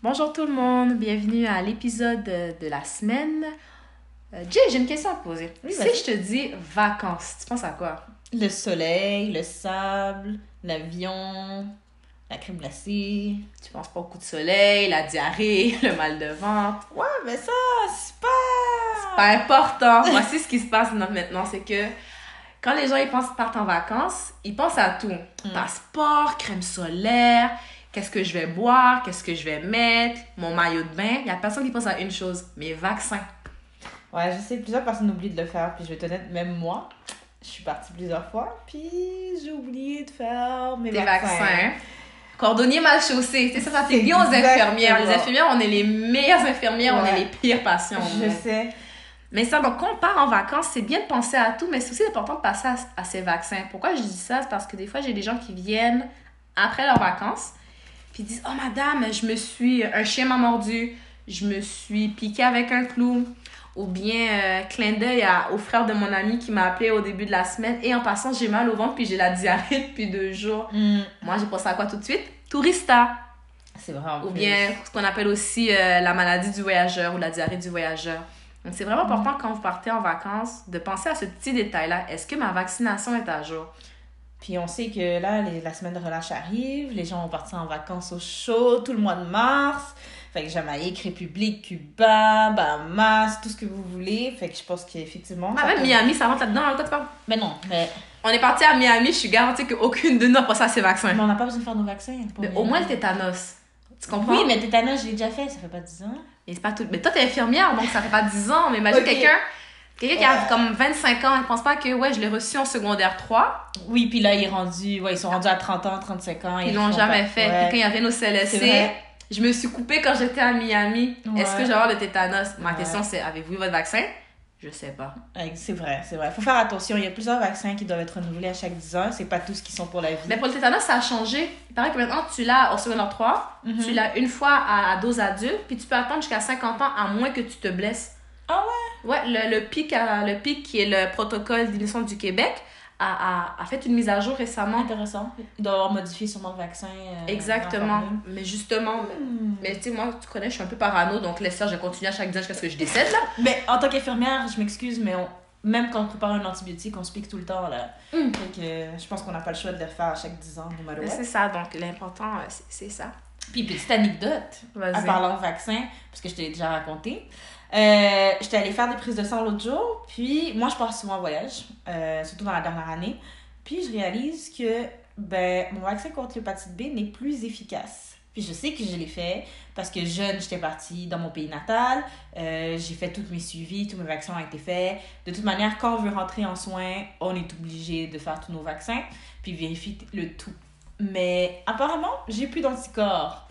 Bonjour tout le monde, bienvenue à l'épisode de la semaine. Euh, Jay, j'ai une question à te poser. Oui, si je te dis vacances, tu penses à quoi? Le soleil, le sable, l'avion, la crème glacée. Tu penses pas au coup de soleil, la diarrhée, le mal de ventre? Ouais, mais ça, c'est pas... Pas important. Voici ce qui se passe maintenant, c'est que quand les gens ils pensent partent en vacances, ils pensent à tout. Passeport, crème solaire, qu'est-ce que je vais boire, qu'est-ce que je vais mettre, mon maillot de bain? Il y a personne qui pense à une chose, mes vaccins. Ouais, je sais, plusieurs personnes oublient de le faire, puis je vais te honnête, même moi, je suis partie plusieurs fois, puis j'ai oublié de faire mes Des vaccins. vaccins. Cordonnier mal chaussé. C'est ça, ça fait C'est bien aux infirmières. Les infirmières, on est les meilleures infirmières, on est les pires patients. Je sais. Mais ça, donc, quand on part en vacances, c'est bien de penser à tout, mais c'est aussi important de passer à, à ces vaccins. Pourquoi je dis ça? C'est parce que des fois, j'ai des gens qui viennent après leurs vacances, puis ils disent Oh, madame, je me suis. Un chien m'a mordu, je me suis piqué avec un clou. Ou bien, euh, clin d'œil au frère de mon ami qui m'a appelé au début de la semaine. Et en passant, j'ai mal au ventre, puis j'ai la diarrhée depuis deux jours. Hmm, Moi, j'ai pensé à quoi tout de suite? Tourista. C'est vrai, en Ou plus. bien ce qu'on appelle aussi euh, la maladie du voyageur ou la diarrhée du voyageur. Donc, c'est vraiment important quand vous partez en vacances de penser à ce petit détail-là. Est-ce que ma vaccination est à jour? Puis on sait que là, les- la semaine de relâche arrive, les gens vont partir en vacances au chaud tout le mois de mars. Fait que Jamaïque, République, Cuba, Bahamas, tout ce que vous voulez. Fait que je pense qu'effectivement. Ah, même Miami, ça rentre là-dedans. hein, toi, tu parles? Mais non, mais, On est parti à Miami, je suis garantie qu'aucune de nous a passé à ces vaccins. mais on n'a pas besoin de faire nos vaccins. Mais au moins le tétanos. Tu comprends? Oui, mais tétanos, je l'ai déjà fait, ça fait pas 10 ans. Mais c'est pas tout. Mais toi, t'es infirmière, donc ça fait pas 10 ans. Mais imagine Ok. quelqu'un. Quelqu'un qui a comme 25 ans, il pense pas que, ouais, je l'ai reçu en secondaire 3. Oui, puis là, il est rendu, ouais, ils sont rendus à 30 ans, 35 ans. Ils et l'ont jamais pas- fait. Ouais. Quand il y avait nos CLSC, je me suis coupée quand j'étais à Miami. Ouais. Est-ce que j'ai avoir le tétanos? Ma Ouais. question, c'est avez-vous eu votre vaccin? Je sais pas. C'est vrai, c'est vrai. Faut faire attention. Il y a plusieurs vaccins qui doivent être renouvelés à chaque 10 ans. C'est pas tous qui sont pour la vie. Mais pour le tétanos, ça a changé. Il paraît que maintenant, tu l'as au secondaire 3. Mhm. Tu l'as une fois à, à dose adulte. Puis tu peux attendre jusqu'à 50 ans à moins que tu te blesses. Ah ouais? Ouais, le, le, PIC, le PIC, qui est le protocole d'immunisation du Québec, a, a, a fait une mise à jour récemment. Intéressant. Ils doivent avoir modifié sûrement le vaccin. euh, Exactement. Mais justement, Hmm. mais tu sais, moi, tu connais, je suis un peu parano, donc laisse ça, je continue à chaque jour jusqu'à ce que je décède, là. Mais en tant qu'infirmière, je m'excuse, mais on- même quand on prépare un antibiotique, on se pique tout le temps. Là. Mm. Que euh, je pense qu'on n'a pas le choix de le faire à chaque 10 ans, no c'est ça, donc l'important, euh, c'est ça. Puis petite anecdote, en parlant de vaccin, parce que je te l'ai déjà raconté. Euh, J'étais allée faire des prises de sang l'autre jour, puis moi je pars souvent en voyage, euh, surtout dans la dernière année. Puis je réalise que ben, mon vaccin contre l'hépatite B n'est plus efficace. Puis je sais que je l'ai fait parce que jeune, j'étais partie dans mon pays natal, euh, j'ai fait tous mes suivis, tous mes vaccins ont été faits. De toute manière, quand on veut rentrer en soins, on est obligé de faire tous nos vaccins, puis vérifier le tout. Mais apparemment, j'ai plus d'anticorps.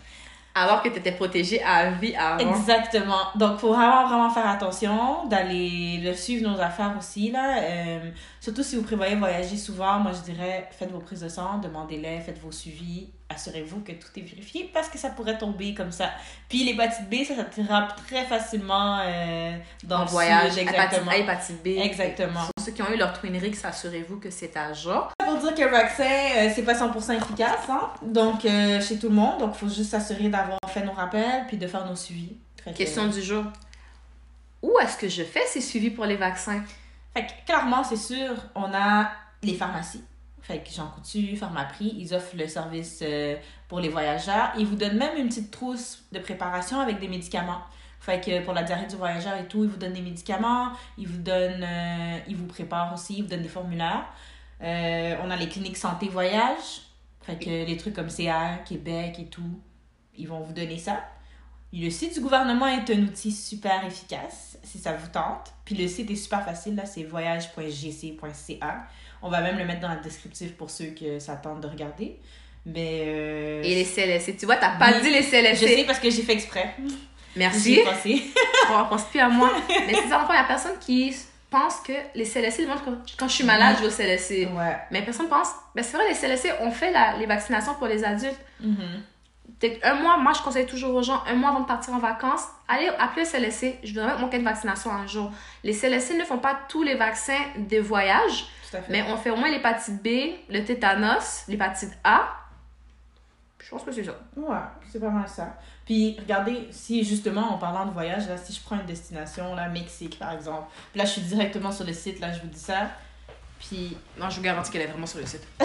Alors que tu étais protégée à vie avant. Exactement. Donc, faut vraiment, vraiment faire attention d'aller de suivre nos affaires aussi, là. Euh, surtout si vous prévoyez voyager souvent, moi, je dirais, faites vos prises de sang, demandez-les, faites vos suivis, assurez-vous que tout est vérifié parce que ça pourrait tomber comme ça. Puis, l'hépatite B, ça s'attrape très facilement euh, dans en le voyage, sud, hépatite exactement. A, hépatite B. Exactement. Pour ceux qui ont eu leur Twinrix, assurez-vous que c'est à jour. Pour dire qu'un vaccin, euh, c'est pas 100% efficace, hein. Donc, euh, chez tout le monde. Donc, faut juste s'assurer d'avoir fait nos rappels puis de faire nos suivis. Que- Question du jour. Où est-ce que je fais ces suivis pour les vaccins? Fait que clairement, c'est sûr, on a les pharmacies. Fait que Jean Coutu, Pharmaprix, ils offrent le service euh, pour les voyageurs. Ils vous donnent même une petite trousse de préparation avec des médicaments. Fait que pour la diarrhée du voyageur et tout, ils vous donnent des médicaments, ils vous donnent, euh, ils vous préparent aussi, ils vous donnent des formulaires. Euh, on a les cliniques santé voyage. Fait que les trucs comme CA, Québec et tout, ils vont vous donner ça. Le site du gouvernement est un outil super efficace si ça vous tente. Puis le site est super facile, là, c'est voyage.gc.ca. On va même le mettre dans le descriptif pour ceux que ça tente de regarder. Mais. euh, Et les CLSC. Tu vois, t'as pas Oui. dit les Je sais CLSC. parce que j'ai fait exprès. Merci. Pensé. On pense plus à moi. Mais c'est ça, il y a personne qui pense que les CLSC, quand, je suis malade, je vais au CLSC. Ouais. Mais personne pense, ben c'est vrai, les CLSC, on fait la, les vaccinations pour les adultes. Mhm. Peut-être un mois, moi, je conseille toujours aux gens, un mois avant de partir en vacances, allez appeler le CLSC. Je vais mettre mon cas de vaccination un jour. Les CLSC ne font pas tous les vaccins de voyage, mais on fait au moins l'hépatite B, le tétanos, l'hépatite A. Je pense que c'est ça. Ouais, c'est pas mal ça. Puis regardez, si justement en parlant de voyage, là, si je prends une destination, là, Mexique par exemple, puis là je suis directement sur le site, là je vous dis ça. Puis, Non, je vous garantis qu'elle est vraiment sur le site.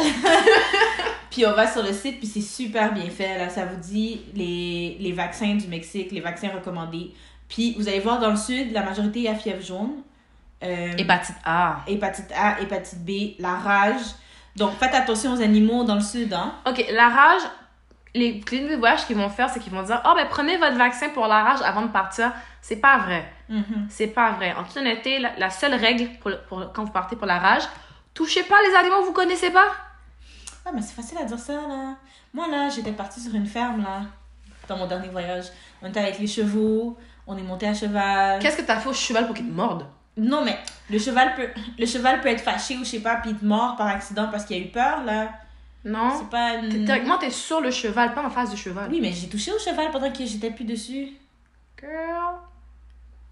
puis on va sur le site, puis c'est super bien fait. Là, ça vous dit les, les vaccins du Mexique, les vaccins recommandés. Puis vous allez voir dans le sud, la majorité a fièvre jaune. Euh, Hépatite A. hépatite A, hépatite B, la rage. Donc faites attention aux animaux dans le sud, hein. Ok, la rage, les cliniques de voyage qu'ils vont faire, c'est qu'ils vont dire Oh, ben prenez votre vaccin pour la rage avant de partir. C'est pas vrai. Mhm. C'est pas vrai. En toute honnêteté, la, la seule règle pour, pour- quand vous partez pour la rage, touchez pas les animaux que vous connaissez pas. Ah, mais c'est facile à dire ça, là. Moi, là, j'étais partie sur une ferme, là, dans mon dernier voyage. On était avec les chevaux, on est monté à cheval. Qu'est-ce que t'as fait au cheval pour qu'il te morde? Non, mais le cheval peut, le cheval peut être fâché ou je sais pas, puis il te mord par accident parce qu'il a eu peur, là. Non. C'est pas. T'es- Théoriquement, t'es sur le cheval, pas en face du cheval. Oui, mais j'ai touché au cheval pendant que j'étais plus dessus. Girl.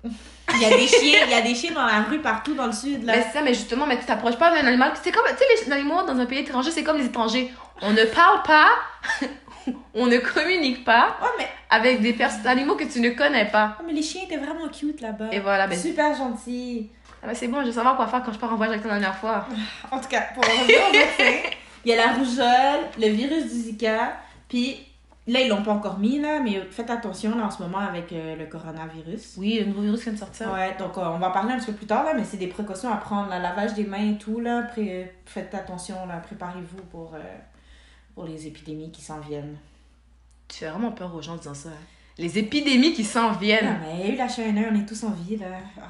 Il y a des chiens, il y a des chiens dans la rue partout dans le sud, là. Mais c'est ça, mais justement, mais tu t'approches pas d'un animal. C'est comme, tu sais, les animaux dans un pays étranger, c'est comme les étrangers. On ne parle pas, on ne communique pas Ouais, mais, avec des animaux que tu ne connais pas. ouais, mais les chiens étaient vraiment cute là-bas. Et voilà, ben, Super gentils. ah ben, c'est bon, je vais savoir quoi faire quand je pars en voyage avec toi la dernière fois. En tout cas, pour revenir au vaccin, il y a la rougeole, le virus du Zika, puis là, ils l'ont pas encore mis, là, mais faites attention là, en ce moment avec euh, le coronavirus. Oui, le nouveau virus vient de sortir. Ouais, donc euh, on va en parler un petit peu plus tard, là, mais c'est des précautions à prendre, le lavage des mains et tout, là, pré- faites attention, là, préparez-vous pour, euh, pour les épidémies qui s'en viennent. Tu fais vraiment peur aux gens en disant ça. hein. Les épidémies qui s'en Non, viennent. mais il y a eu la chaîne, on est tous en vie, là. Ah.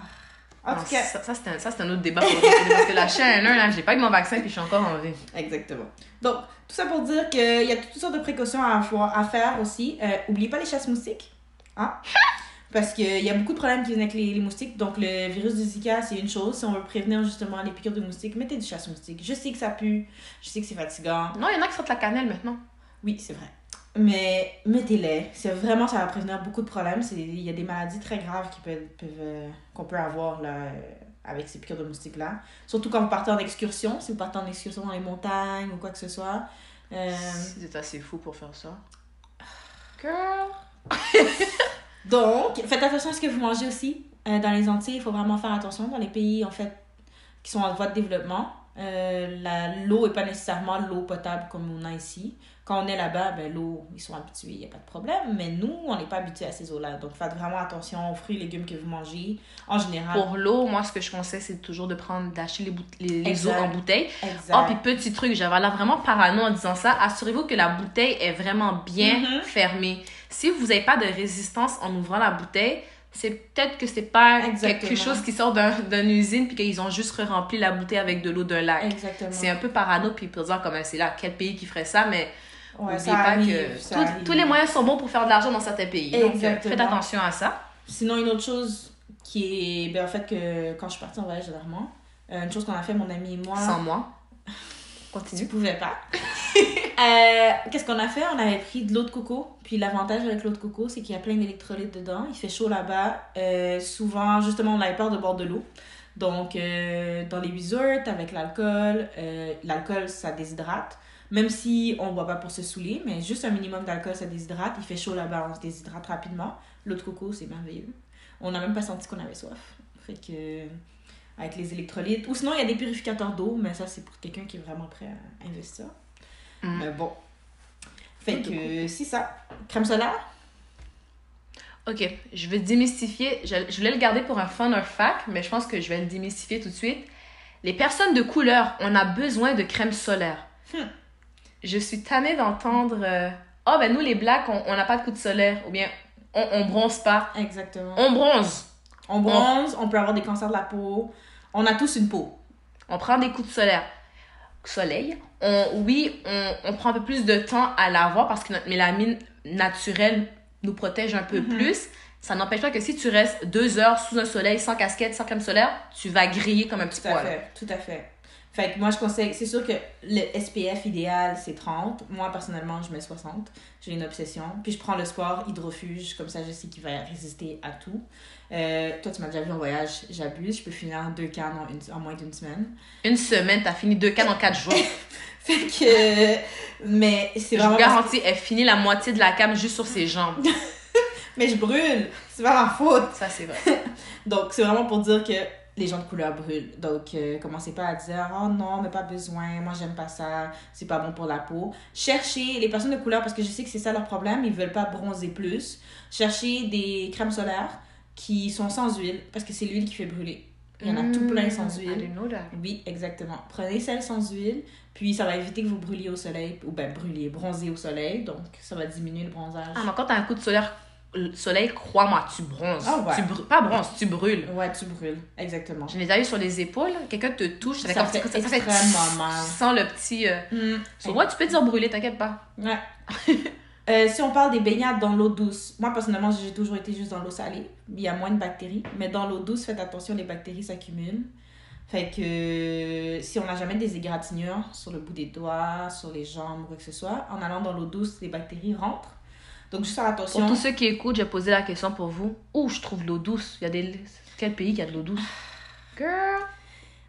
En Non, tout cas, ça, ça, c'est un, autre débat. pour Parce que la chaîne, là, j'ai pas eu mon vaccin puis je suis encore en vie. Exactement. Donc, tout ça pour dire qu'il y a toutes sortes de précautions à, avoir- à faire aussi. Euh, oubliez pas les chasses moustiques. Hein? Parce qu'il y a beaucoup de problèmes qui viennent avec les, les moustiques. Donc, le virus du Zika, c'est une chose. Si on veut prévenir justement les piqûres de moustiques, mettez du chasse-moustique. Je sais que ça pue. Je sais que c'est fatigant. Non, il y en a qui sortent la cannelle maintenant. Oui, c'est vrai. Mais mettez-les. C'est vraiment, ça va prévenir beaucoup de problèmes. Il y a des maladies très graves qui peuvent, peuvent, euh, qu'on peut avoir là, euh, avec ces piqûres de moustiques-là. Surtout quand vous partez en excursion. Si vous partez en excursion dans les montagnes ou quoi que ce soit. Euh, C'est assez fou pour faire ça. Girl. Donc, faites attention à ce que vous mangez aussi. Euh, dans les Antilles, il faut vraiment faire attention. Dans les pays, en fait, qui sont en voie de développement, euh, l'eau n'est pas nécessairement l'eau potable comme on a ici. Quand on est là-bas, ben, l'eau, ils sont habitués, il n'y a pas de problème. Mais nous, on n'est pas habitués à ces eaux-là. Donc, faites vraiment attention aux fruits et légumes que vous mangez. En général. Pour l'eau, moi, ce que je conseille, c'est toujours de prendre, d'acheter les, boute- les, les eaux en bouteille. Exact. Oh, puis petit truc, j'avais l'air vraiment parano en disant ça. Assurez-vous que la bouteille est vraiment bien Mhm. fermée. Si vous n'avez pas de résistance en ouvrant la bouteille, c'est peut-être que c'est pas Exactement. quelque chose qui sort d'un- d'une usine puis qu'ils ont juste rempli la bouteille avec de l'eau d'un lac. Exactement. C'est un peu parano puis pour dire comme c'est là quel pays qui ferait ça mais Ouais, ça pas arrive, que ça tout- arrive. tous les moyens sont bons pour faire de l'argent dans certains pays. Donc, euh, Exactement. faites attention à ça. Sinon, une autre chose qui est. Ben, en fait, que quand je suis partie en voyage dernièrement, euh, une chose qu'on a fait, mon ami et moi. Sans moi. Tu Continue. pouvais pas. Euh, Qu'est-ce qu'on a fait? On avait pris de l'eau de coco. Puis l'avantage avec l'eau de coco, c'est qu'il y a plein d'électrolytes dedans. Il fait chaud là-bas. Euh, souvent, justement, on avait peur de boire de l'eau. Donc, euh, dans les resorts, avec l'alcool, euh, l'alcool, ça déshydrate. Même si on ne boit pas pour se saouler, mais juste un minimum d'alcool, ça déshydrate. Il fait chaud là-bas, on se déshydrate rapidement. L'eau de coco, c'est merveilleux. On n'a même pas senti qu'on avait soif. Fait que, avec les électrolytes. Ou sinon, il y a des purificateurs d'eau, mais ça, c'est pour quelqu'un qui est vraiment prêt à investir. Mm. Mais bon. Fait que, c'est ça. Crème solaire? Ok, je vais démystifier. Je, je voulais le garder pour un fun or fact, mais je pense que je vais le démystifier tout de suite. Les personnes de couleur, on a besoin de crème solaire. Hmm. Je suis tannée d'entendre euh, Oh, ben nous les blacks, on n'a pas de coup de solaire. Ou bien on, on bronze pas. Exactement. On bronze. On bronze, on peut avoir des cancers de la peau. On a tous une peau. On prend des coups de solaire. Soleil. On, oui, on, on prend un peu plus de temps à l'avoir parce que notre mélamine naturelle nous protège un peu Mhm. plus. Ça n'empêche pas que si tu restes deux heures sous un soleil sans casquette, sans crème solaire, tu vas griller comme un petit Tout à poil. fait. Tout à fait. Fait que moi, je conseille, c'est sûr que le SPF idéal, c'est 30. Moi, personnellement, je mets 60. J'ai une obsession. Puis je prends le sport hydrofuge, comme ça, je sais qu'il va résister à tout. Euh, toi, tu m'as déjà vu en voyage, j'abuse. Je peux finir deux cannes en, une- en moins d'une semaine. Une semaine, t'as fini deux cannes en quatre jours. Fait que. Mais c'est Je vraiment. vous garantis, elle finit la moitié de la cam juste sur ses jambes. mais je brûle. C'est pas ma faute. Ça, c'est vrai. Donc, c'est vraiment pour dire que les gens de couleur brûlent. Donc, euh, commencez pas à dire « Oh non, mais pas besoin, moi j'aime pas ça, c'est pas bon pour la peau. » Cherchez les personnes de couleur, parce que je sais que c'est ça leur problème, ils veulent pas bronzer plus. Cherchez des crèmes solaires qui sont sans huile, parce que c'est l'huile qui fait brûler. Il y en a tout plein sans Mm, I huile. Oui, exactement. Prenez celle sans huile, puis ça va éviter que vous brûliez au soleil, ou ben brûliez, bronzer au soleil, donc ça va diminuer le bronzage. Ah, mais quand t'as un coup de solaire, le soleil, crois-moi, tu bronzes. Ah ouais. Tu brûles, pas bronzes, tu brûles. Ouais, tu brûles, exactement. Je les ai eu sur les épaules, quelqu'un te touche, ça fait Ça comme fait ça, ça fait mal. Sans le petit. Euh... Sur moi, tu peux dire brûler, t'inquiète pas. Ouais. Euh, si on parle des baignades dans l'eau douce, moi personnellement j'ai toujours été juste dans l'eau salée. Il y a moins de bactéries. Mais dans l'eau douce, faites attention, les bactéries s'accumulent. Fait que si on n'a jamais des égratignures sur le bout des doigts, sur les jambes ou quoi que ce soit, en allant dans l'eau douce, les bactéries rentrent. Donc juste faire attention. Pour tous ceux qui écoutent, j'ai posé la question pour vous. Où je trouve l'eau douce? Il y a des. Quel pays qui a de l'eau douce? Girl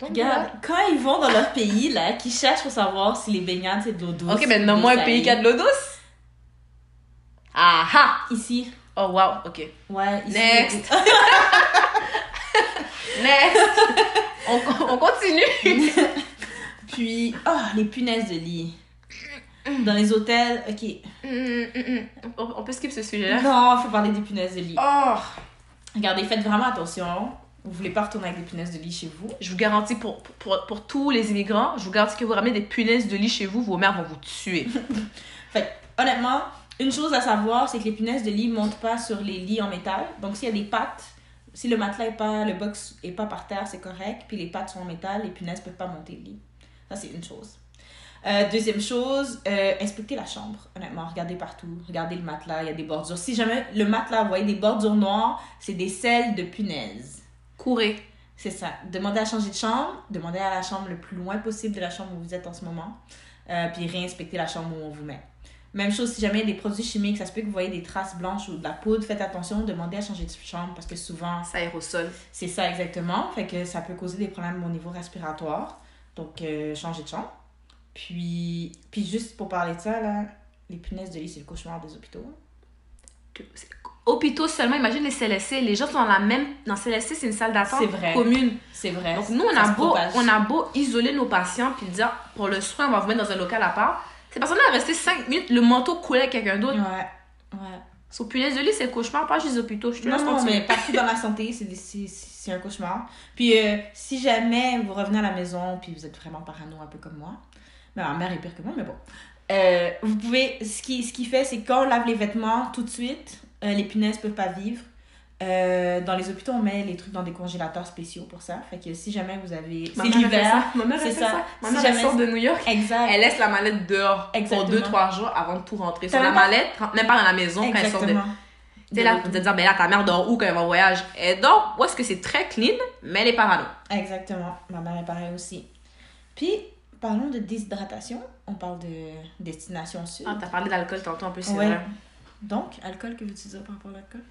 Regarde, quand ils vont dans leur pays, là, qui cherchent pour savoir si les baignades c'est de l'eau douce. Ok, mais de nomme-moi un pays qui a de l'eau douce. Ah ah Ici. Oh wow, ok. Ouais, ici. Next. Next on, on continue Puis, oh, les punaises de lit. Dans les hôtels, ok. Hum, hum, hum. on, on peut skip ce sujet-là Non, faut parler des punaises de lit. Oh Regardez, faites vraiment attention. Vous voulez pas retourner avec des punaises de lit chez vous. Je vous garantis, pour, pour, pour tous les immigrants, je vous garantis que vous ramenez des punaises de lit chez vous, vos mères vont vous tuer. Honnêtement, une chose à savoir, c'est que les punaises de lit montent pas sur les lits en métal. Donc, s'il y a des pattes, si le matelas est pas, le box est pas par terre, c'est correct. Puis les pattes sont en métal, les punaises peuvent pas monter le lit. Ça, c'est une chose. Euh, deuxième chose, euh, inspectez la chambre. Honnêtement, regardez partout. Regardez le matelas, il y a des bordures. Si jamais le matelas, vous voyez des bordures noires, c'est des selles de punaises. Courez. C'est ça. Demandez à changer de chambre. Demandez à la chambre le plus loin possible de la chambre où vous êtes en ce moment. Euh, puis réinspectez la chambre où on vous met. Même chose, si jamais il y a des produits chimiques, ça se peut que vous voyez des traces blanches ou de la poudre, faites attention, demandez à changer de chambre parce que souvent, Ça aérosol. c'est ça exactement. Fait que ça peut causer des problèmes au niveau respiratoire. Donc, euh, changez de chambre. Puis, puis juste pour parler de ça, là, les punaises de lit, c'est le cauchemar des hôpitaux. Hôpitaux seulement, imagine les CLSC. Les gens sont dans la même. Dans CLSC, c'est une salle d'attente commune. C'est vrai. Donc nous, on Ça a, beau, propage. on a beau isoler nos patients puis dire pour le soin, on va vous mettre dans un local à part. Ces personnes-là restent 5 minutes, le manteau coulait avec quelqu'un d'autre. Ouais. Ouais. Sur punaise de lit, c'est le cauchemar, pas juste les hôpitaux. Je te Non, non, continuer. mais partout dans la santé, c'est un cauchemar. Puis euh, si jamais vous revenez à la maison, puis vous êtes vraiment parano un peu comme moi, mais ma mère est pire que moi, mais bon. Euh, vous pouvez, ce qui, ce qui fait, c'est quand on lave les vêtements tout de suite, euh, les punaises peuvent pas vivre. Euh, dans les hôpitaux, on met les trucs dans des congélateurs spéciaux pour ça. Fait que si jamais vous avez. C'est l'hiver. Ma c'est ça. ça. Ma Si mère, elle jamais- sort de New York. Exact. Elle laisse la mallette dehors Exactement. pour 2-3 jours avant de tout rentrer. Sur la pas- mallette, même pas dans la maison quand elle sort de. Tu sais, là, vous te dire, ben là, ta mère dort où quand elle va en voyage? Elle dort où est-ce que c'est très clean, mais elle est parano. Exactement. Ma mère est pareille aussi. Puis, parlons de déshydratation. On parle de destination sud. Ah, t'as parlé d'alcool tantôt en plus, c'est Ouais. vrai. Donc, alcool, que veux-tu dire par rapport à l'alcool?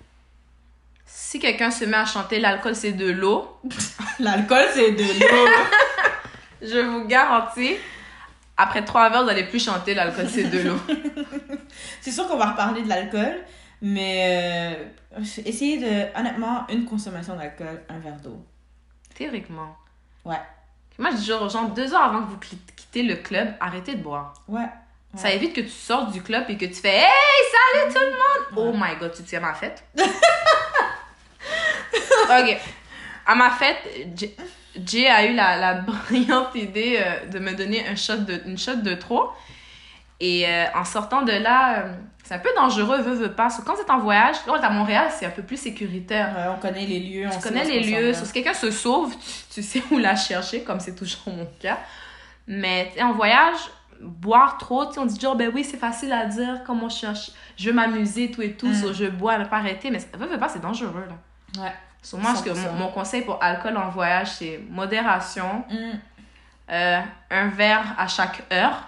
Si quelqu'un se met à chanter l'alcool c'est de l'eau, L'alcool, c'est de l'eau. je vous garantis, après trois verres, vous allez plus chanter l'alcool c'est de l'eau. c'est sûr qu'on va reparler de l'alcool, mais euh, essayez de, honnêtement, une consommation d'alcool, un verre d'eau. Théoriquement. Ouais. Moi, je dis genre, genre, deux heures avant que vous quittez le club, arrêtez de boire. Ouais. Ça évite que tu sortes du club et que tu fais Hey, salut tout le monde! Oh my god, tu tiens ma fête? ok. À ma fête, Jay a eu la, la brillante idée euh, de me donner un shot de, une shot de trop. Et euh, en sortant de là, euh, c'est un peu dangereux, veux, veux pas. Parce que quand es en voyage, là, on est à Montréal, c'est un peu plus sécuritaire. Ouais, on connaît les lieux. on est-ce les lieux. si quelqu'un se sauve, tu, tu sais où la chercher, comme c'est toujours mon cas. Mais en voyage, boire trop, on dit genre, ben oui, c'est facile à dire, comme on cherche, je veux m'amuser, tout et tout, Mm. so je bois, ne pas arrêter. Mais veux, veux pas, c'est dangereux, là. Ouais. So, moi, que 100%. mon, mon conseil pour alcool en voyage, c'est modération, Mm. euh, un verre à chaque heure.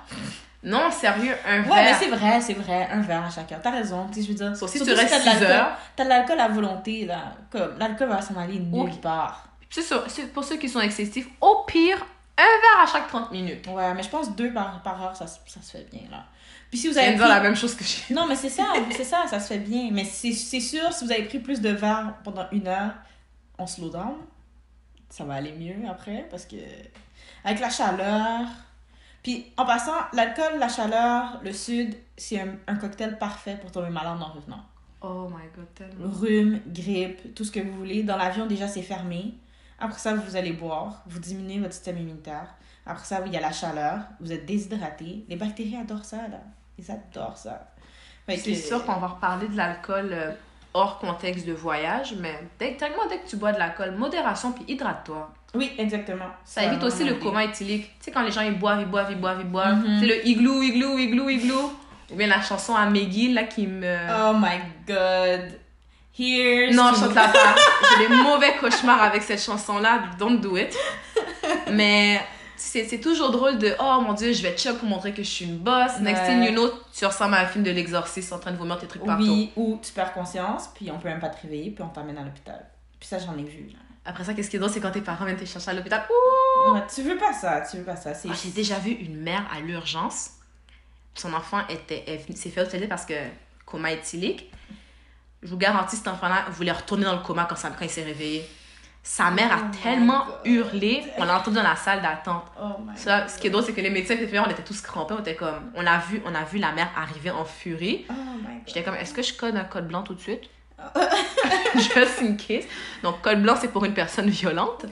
Non, sérieux, un Ouais, mais verre. c'est vrai, c'est vrai. Un verre à chacun. T'as raison. Tu sais, je veux dire. Sauf si tu restes t'as de 6 l'alcool- heures. T'as de l'alcool à volonté, là. Comme, l'alcool va s'en aller nulle Oui. part. C'est pour ceux qui sont excessifs. Au pire, un verre à chaque 30 minutes. Ouais, mais je pense deux par, par heure, ça, se- ça se fait bien, là. Puis si vous avez dire pris- la même chose que j'ai. Non, mais c'est ça, c'est ça, ça se fait bien. Mais c'est c'est sûr, si vous avez pris plus de verre pendant une heure, on slow down. Ça va aller mieux après, parce que avec la chaleur... Puis en passant, l'alcool, la chaleur, le sud, c'est un, un cocktail parfait pour tomber malade en revenant. Oh my god, tellement. Rhume, grippe, tout ce que vous voulez. Dans l'avion, déjà, c'est fermé. Après ça, vous allez boire, vous diminuez votre système immunitaire. Après ça, il y a la chaleur, vous êtes déshydraté. Les bactéries adorent ça, là. Ils adorent ça. C'est que- sûr qu'on va reparler de l'alcool euh, hors contexte de voyage, mais dès, tellement dès que tu bois de l'alcool, modération puis hydrate-toi. Oui, exactement. Ça évite aussi le coma éthylique. Tu sais, quand les gens ils boivent, ils boivent, ils boivent, ils boivent. Mhm. C'est le igloo, igloo, igloo, igloo. Ou bien la chanson à McGill, là, qui me. Oh my god. Here's non, je chante la pas. J'ai des mauvais cauchemars avec cette chanson-là. Don't do it. Mais c'est toujours drôle de oh mon dieu, je vais chug pour montrer que je suis une boss. Next Ouais. thing you know, tu ressembles à un film de l'exorciste en train de vomir tes trucs partout. Oui, ou tu perds conscience, puis on peut même pas te réveiller, puis on t'emmène à l'hôpital. Puis ça, j'en ai vu. là. Après ça, qu'est-ce qui est drôle, c'est quand tes parents viennent te chercher à l'hôpital. Ouh! Ouais, tu veux pas ça, tu veux pas ça. Ah, J'ai déjà vu une mère à l'urgence. Son enfant était, s'est fait hospitaliser parce que coma éthylique. Je vous garantis, cet enfant-là voulait retourner dans le coma quand, ça- quand il s'est réveillé. Sa mère a Oh tellement hurlé, on l'a entendu dans la salle d'attente. Oh Ça, ce qui est drôle, c'est que les médecins on était tous crampés. On était comme, on a vu, on a vu la mère arriver en furie. Oh. J'étais comme, est-ce que je code un code blanc tout de suite? Just in case. Donc, code blanc, c'est pour une personne violente.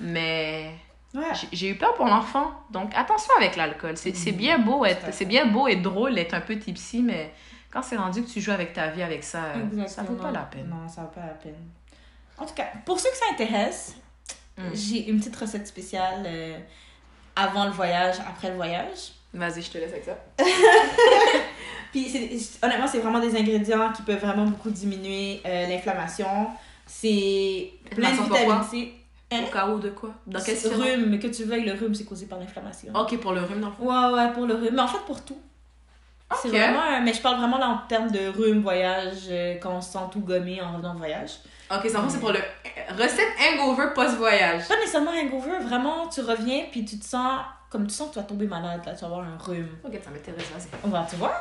Mais Ouais. j'ai- eu peur pour l'enfant. Donc, attention avec l'alcool. C'est bien beau être, fait. c'est bien beau et drôle d'être un peu tipsy, mais quand c'est rendu que tu joues avec ta vie avec ça, euh, ça vaut pas la peine. Non, ça vaut pas la peine. En tout cas, pour ceux que ça intéresse, Mm. j'ai une petite recette spéciale euh, avant le voyage, après le voyage. Vas-y, je te laisse avec ça. Puis honnêtement, c'est vraiment des ingrédients qui peuvent vraiment beaucoup diminuer euh, l'inflammation. C'est plein de Inflammation pour vitamine quoi? C. Au cas où de quoi? Dans quel rhume, que tu veuilles, le rhume, c'est causé par l'inflammation. Ok, pour le rhume, dans le fond. Ouais, ouais, pour le rhume. Mais en fait, pour tout. C'est vraiment. un- Mais je parle vraiment là en termes de rhume, voyage, euh, quand on se sent tout gommé en revenant de voyage. Ok, fond, c'est pour le recette hangover post-voyage. Pas nécessairement hangover, vraiment, tu reviens puis tu te sens comme tu sens que tu vas tomber malade, là, tu vas avoir un rhume. Ok, ça m'intéresse, vas-y. On va, tu vois,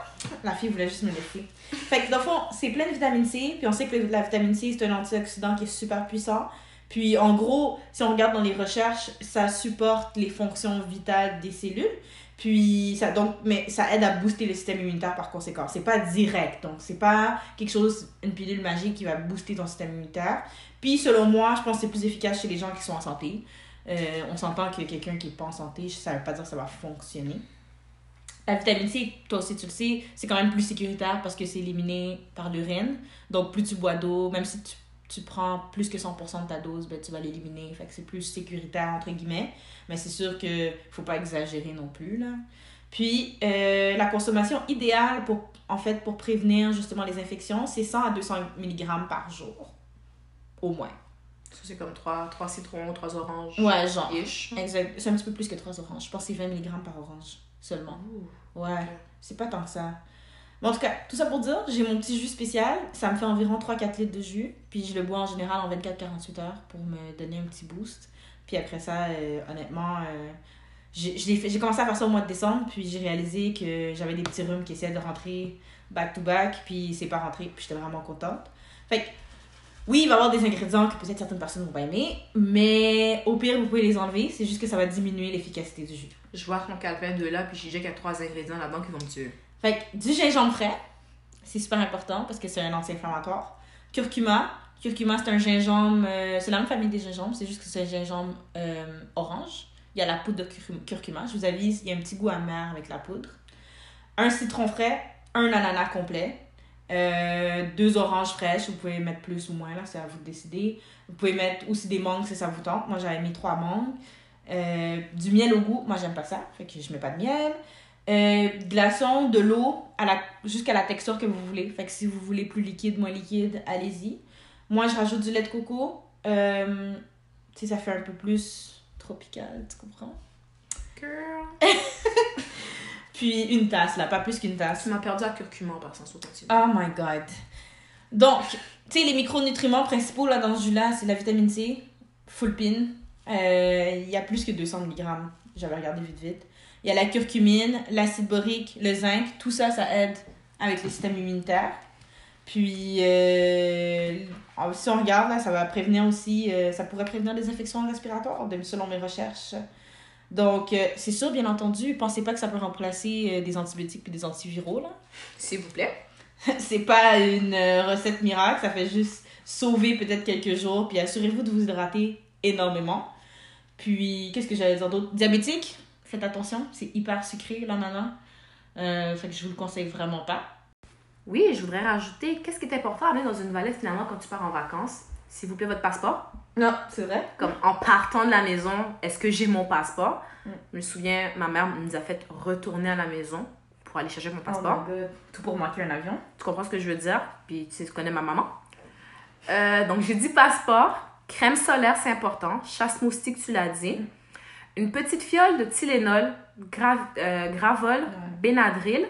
la fille voulait juste me laisser. Fait que dans le fond, c'est plein de vitamine C, puis on sait que la vitamine C, c'est un antioxydant qui est super puissant. Puis en gros, si on regarde dans les recherches, ça supporte les fonctions vitales des cellules. Puis ça donc mais ça aide à booster le système immunitaire par conséquent. C'est pas direct. Donc c'est pas quelque chose une pilule magique qui va booster ton système immunitaire. Puis selon moi, je pense que c'est plus efficace chez les gens qui sont en santé. Euh, on s'entend que quelqu'un qui est pas en santé, ça veut pas dire que ça va fonctionner. La vitamine C, toi aussi tu le sais, c'est quand même plus sécuritaire parce que c'est éliminé par l'urine. Donc plus tu bois d'eau, même si tu, tu prends plus que 100% de ta dose, ben, tu vas l'éliminer. Fait que c'est plus sécuritaire entre guillemets. Mais c'est sûr que faut pas exagérer non plus là. Puis euh, la consommation idéale pour en fait pour prévenir justement les infections, c'est 100 à 200 mg par jour. Au moins. Ça, c'est comme 3, trois citrons, 3 oranges. Ouais, genre. Ish. Exact. C'est un petit peu plus que 3 oranges. Je pense que c'est 20 mg par orange seulement. Ouais. C'est pas tant que ça. Mais en tout cas, tout ça pour dire, j'ai mon petit jus spécial. Ça me fait environ 3-4 litres de jus. Puis je le bois en général en 24-48 heures pour me donner un petit boost. Puis après ça, euh, honnêtement, euh, j'ai commencé à faire ça au mois de décembre. Puis j'ai réalisé que j'avais des petits rhumes qui essayaient de rentrer back-to-back. puis c'est pas rentré. Puis j'étais vraiment contente. Fait que, oui, il va y avoir des ingrédients que peut-être certaines personnes vont pas aimer. Mais au pire, vous pouvez les enlever. C'est juste que ça va diminuer l'efficacité du jus. Je vois mon calepin de là, puis j'ai qu'il y a 3 ingrédients là-dedans qui vont me tuer. Fait que du gingembre frais, c'est super important parce que c'est un anti-inflammatoire. Curcuma, curcuma c'est un gingembre, euh, c'est la même famille des gingembres, c'est juste que c'est un gingembre euh, orange. Il y a la poudre de curcuma- curcuma, je vous avise, il y a un petit goût amer avec la poudre. Un citron frais, un ananas complet, euh, deux oranges fraîches, vous pouvez mettre plus ou moins, là, c'est à vous de décider. Vous pouvez mettre aussi des mangues si ça vous tente. Moi j'avais mis trois mangues. Euh, du miel au goût, moi j'aime pas ça, fait que je mets pas de miel. Euh, glaçons, de l'eau la, jusqu'à la texture que vous voulez. Fait que si vous voulez plus liquide, moins liquide, allez-y. Moi, je rajoute du lait de coco. Euh, tu sais, ça fait un peu plus tropical, tu comprends? Girl. Puis une tasse, là, pas plus qu'une tasse. Tu m'as perdu à curcuma passant sur continue. Oh my god. Donc, tu sais, les micronutriments principaux là, dans ce jus-là, c'est la vitamine C, full pin. Euh, Il y a plus que 200 mg J'avais regardé vite vite. Il y a la curcumine, l'acide borique, le zinc. Tout ça, ça aide avec le système immunitaire. Puis, euh, si on regarde, là, ça va prévenir aussi, euh, ça pourrait prévenir des infections respiratoires, selon mes recherches. Donc, euh, c'est sûr, bien entendu, pensez pas que ça peut remplacer des antibiotiques et des antiviraux, là. S'il vous plaît. c'est pas une recette miracle, ça fait juste sauver peut-être quelques jours, puis assurez-vous de vous hydrater énormément. Puis, qu'est-ce que j'allais dire d'autre? Diabétique, faites attention, c'est hyper sucré, l'ananas. Euh, fait que je vous le conseille vraiment pas. Oui, je voudrais rajouter, qu'est-ce qui est important à amener dans une valise finalement quand tu pars en vacances? S'il vous plaît, votre passeport. Non, c'est vrai. Comme en partant de la maison, est-ce que j'ai mon passeport? Mm. Je me souviens, ma mère nous a fait retourner à la maison pour aller chercher mon passeport. Oh. Tout pour manquer un avion. Tu comprends ce que je veux dire? Puis tu connais ma maman. Euh, donc, j'ai dit passeport. Crème solaire, c'est important. Chasse moustique, tu l'as dit. Une petite fiole de Tylenol, gra- euh, Gravol, Benadryl.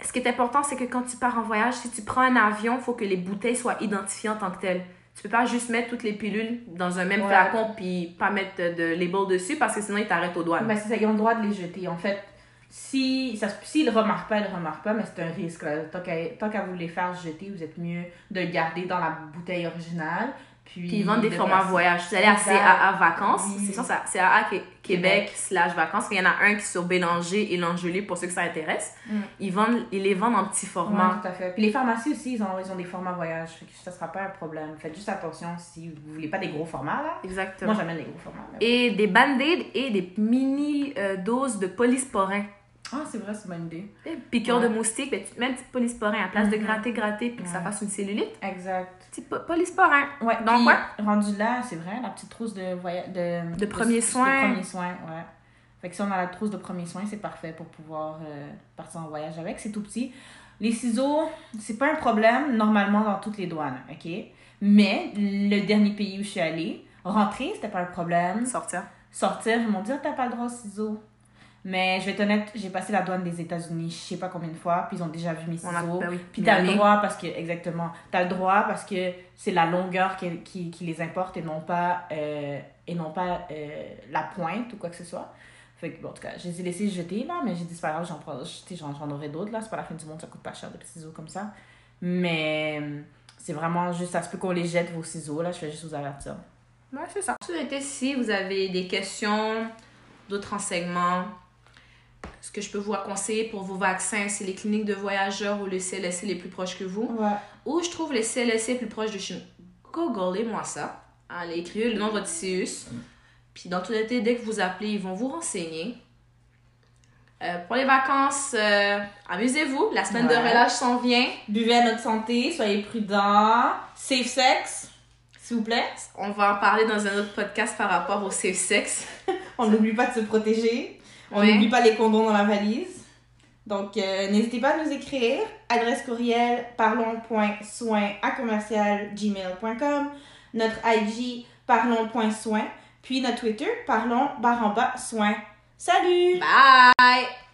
Ce qui est important, c'est que quand tu pars en voyage, si tu prends un avion, il faut que les bouteilles soient identifiées en tant que telles. Tu peux pas juste mettre toutes les pilules dans un même Ouais. flacon puis pas mettre de label dessus parce que sinon ils t'arrêtent aux douanes. Mais c'est ça, ils ont le droit de les jeter. En fait, si ça, s'ils ne le remarquent pas, ils ne remarquent pas, mais c'est un risque. là. Tant qu'à qu'à vous les faire jeter, vous êtes mieux de le garder dans la bouteille originale. Puis, Puis ils vendent des de formats passer- voyage. Vous allez à. CAA Vacances. Oui. C'est ça- CAA Qué- Québec slash vacances. Il y en a un qui est sur Bélanger et l'Angelier pour ceux que ça intéresse. Mm. Ils, vendent, ils les vendent en petits Ouais, formats. tout à fait. Puis les pharmacies aussi, ils ont, ils ont des formats voyage. Fait que ça sera pas un problème. Faites juste attention si vous voulez pas des gros formats, là. Exactement. Moi, j'amène des gros formats. Et des band-aids et des mini euh, doses de polysporin. Ah, c'est vrai, c'est une bonne idée. Et Piqûre Ouais. de moustique, ben, tu mets un petit polysporin à place de Mhm. gratter, gratter puis que ça fasse une cellulite. Exact. Petit po- polysporin. Ouais, Donc, ouais. rendu là, c'est vrai, la petite trousse de. De, De premiers soins. De premiers soins, ouais. Fait que si on a la trousse de premiers soins, c'est parfait pour pouvoir euh, partir en voyage avec. C'est tout petit. Les ciseaux, c'est pas un problème normalement dans toutes les douanes, ok? Mais le dernier pays où je suis allée, rentrer, c'était pas un problème. Sortir. Sortir, ils m'ont dit, Ah, t'as pas le droit aux ciseaux. Mais je vais être honnête, j'ai passé la douane des États-Unis, je sais pas combien de fois, puis ils ont déjà vu mes ciseaux. ben oui. Puis t'as le droit parce que, exactement, t'as le droit parce que c'est la longueur qui, qui, qui les importe et non pas, euh, et non pas euh, la pointe ou quoi que ce soit. Fait que, bon, en tout cas, je les ai laissés jeter là, mais j'ai dit, c'est pas grave, j'en, aurai d'autres là, c'est pas la fin du monde, ça coûte pas cher des ciseaux comme ça. Mais c'est vraiment juste, ça se peut qu'on les jette vos ciseaux là, je vais juste vous avertir. Ouais, c'est ça. Si vous avez des questions, d'autres renseignements, ce que je peux vous conseiller pour vos vaccins, c'est les cliniques de voyageurs ou les CLSC les plus proches que vous. Ouais. Où je trouve les CLSC plus proches de chez nous. Googlez-moi ça. Allez, écrivez le nom de votre CIUS. Puis dans tout l'été, dès que vous appelez, ils vont vous renseigner. Euh, pour les vacances, euh, amusez-vous. La semaine de relâche s'en vient. Buvez à notre santé, soyez prudents, safe sex, s'il vous plaît. On va en parler dans un autre podcast par rapport au safe sex. On n'oublie pas de se protéger. On Ouais. n'oublie pas les condoms dans la valise. Donc, euh, n'hésitez pas à nous écrire. Adresse courriel parlons.soin à commercial gmail.com. Notre IG parlons.soin. Puis notre Twitter parlons barre en bas soin. Salut! Bye!